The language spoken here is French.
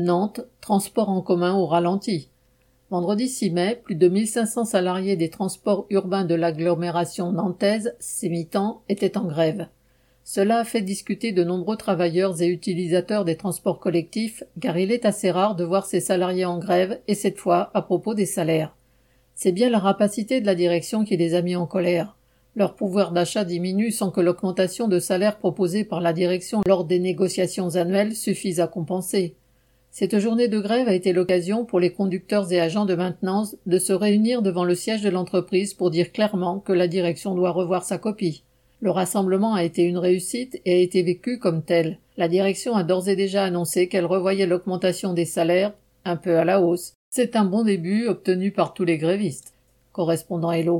Nantes, transport en commun au ralenti. Vendredi 6 mai, plus de 1500 salariés des transports urbains de l'agglomération nantaise, sémitant, étaient en grève. Cela a fait discuter de nombreux travailleurs et utilisateurs des transports collectifs, car il est assez rare de voir ces salariés en grève, et cette fois à propos des salaires. C'est bien la rapacité de la direction qui les a mis en colère. Leur pouvoir d'achat diminue sans que l'augmentation de salaire proposée par la direction lors des négociations annuelles suffise à compenser. Cette journée de grève a été l'occasion pour les conducteurs et agents de maintenance de se réunir devant le siège de l'entreprise pour dire clairement que la direction doit revoir sa copie. Le rassemblement a été une réussite et a été vécu comme tel. La direction a d'ores et déjà annoncé qu'elle revoyait l'augmentation des salaires, un peu à la hausse. C'est un bon début obtenu par tous les grévistes. Correspondant Hello.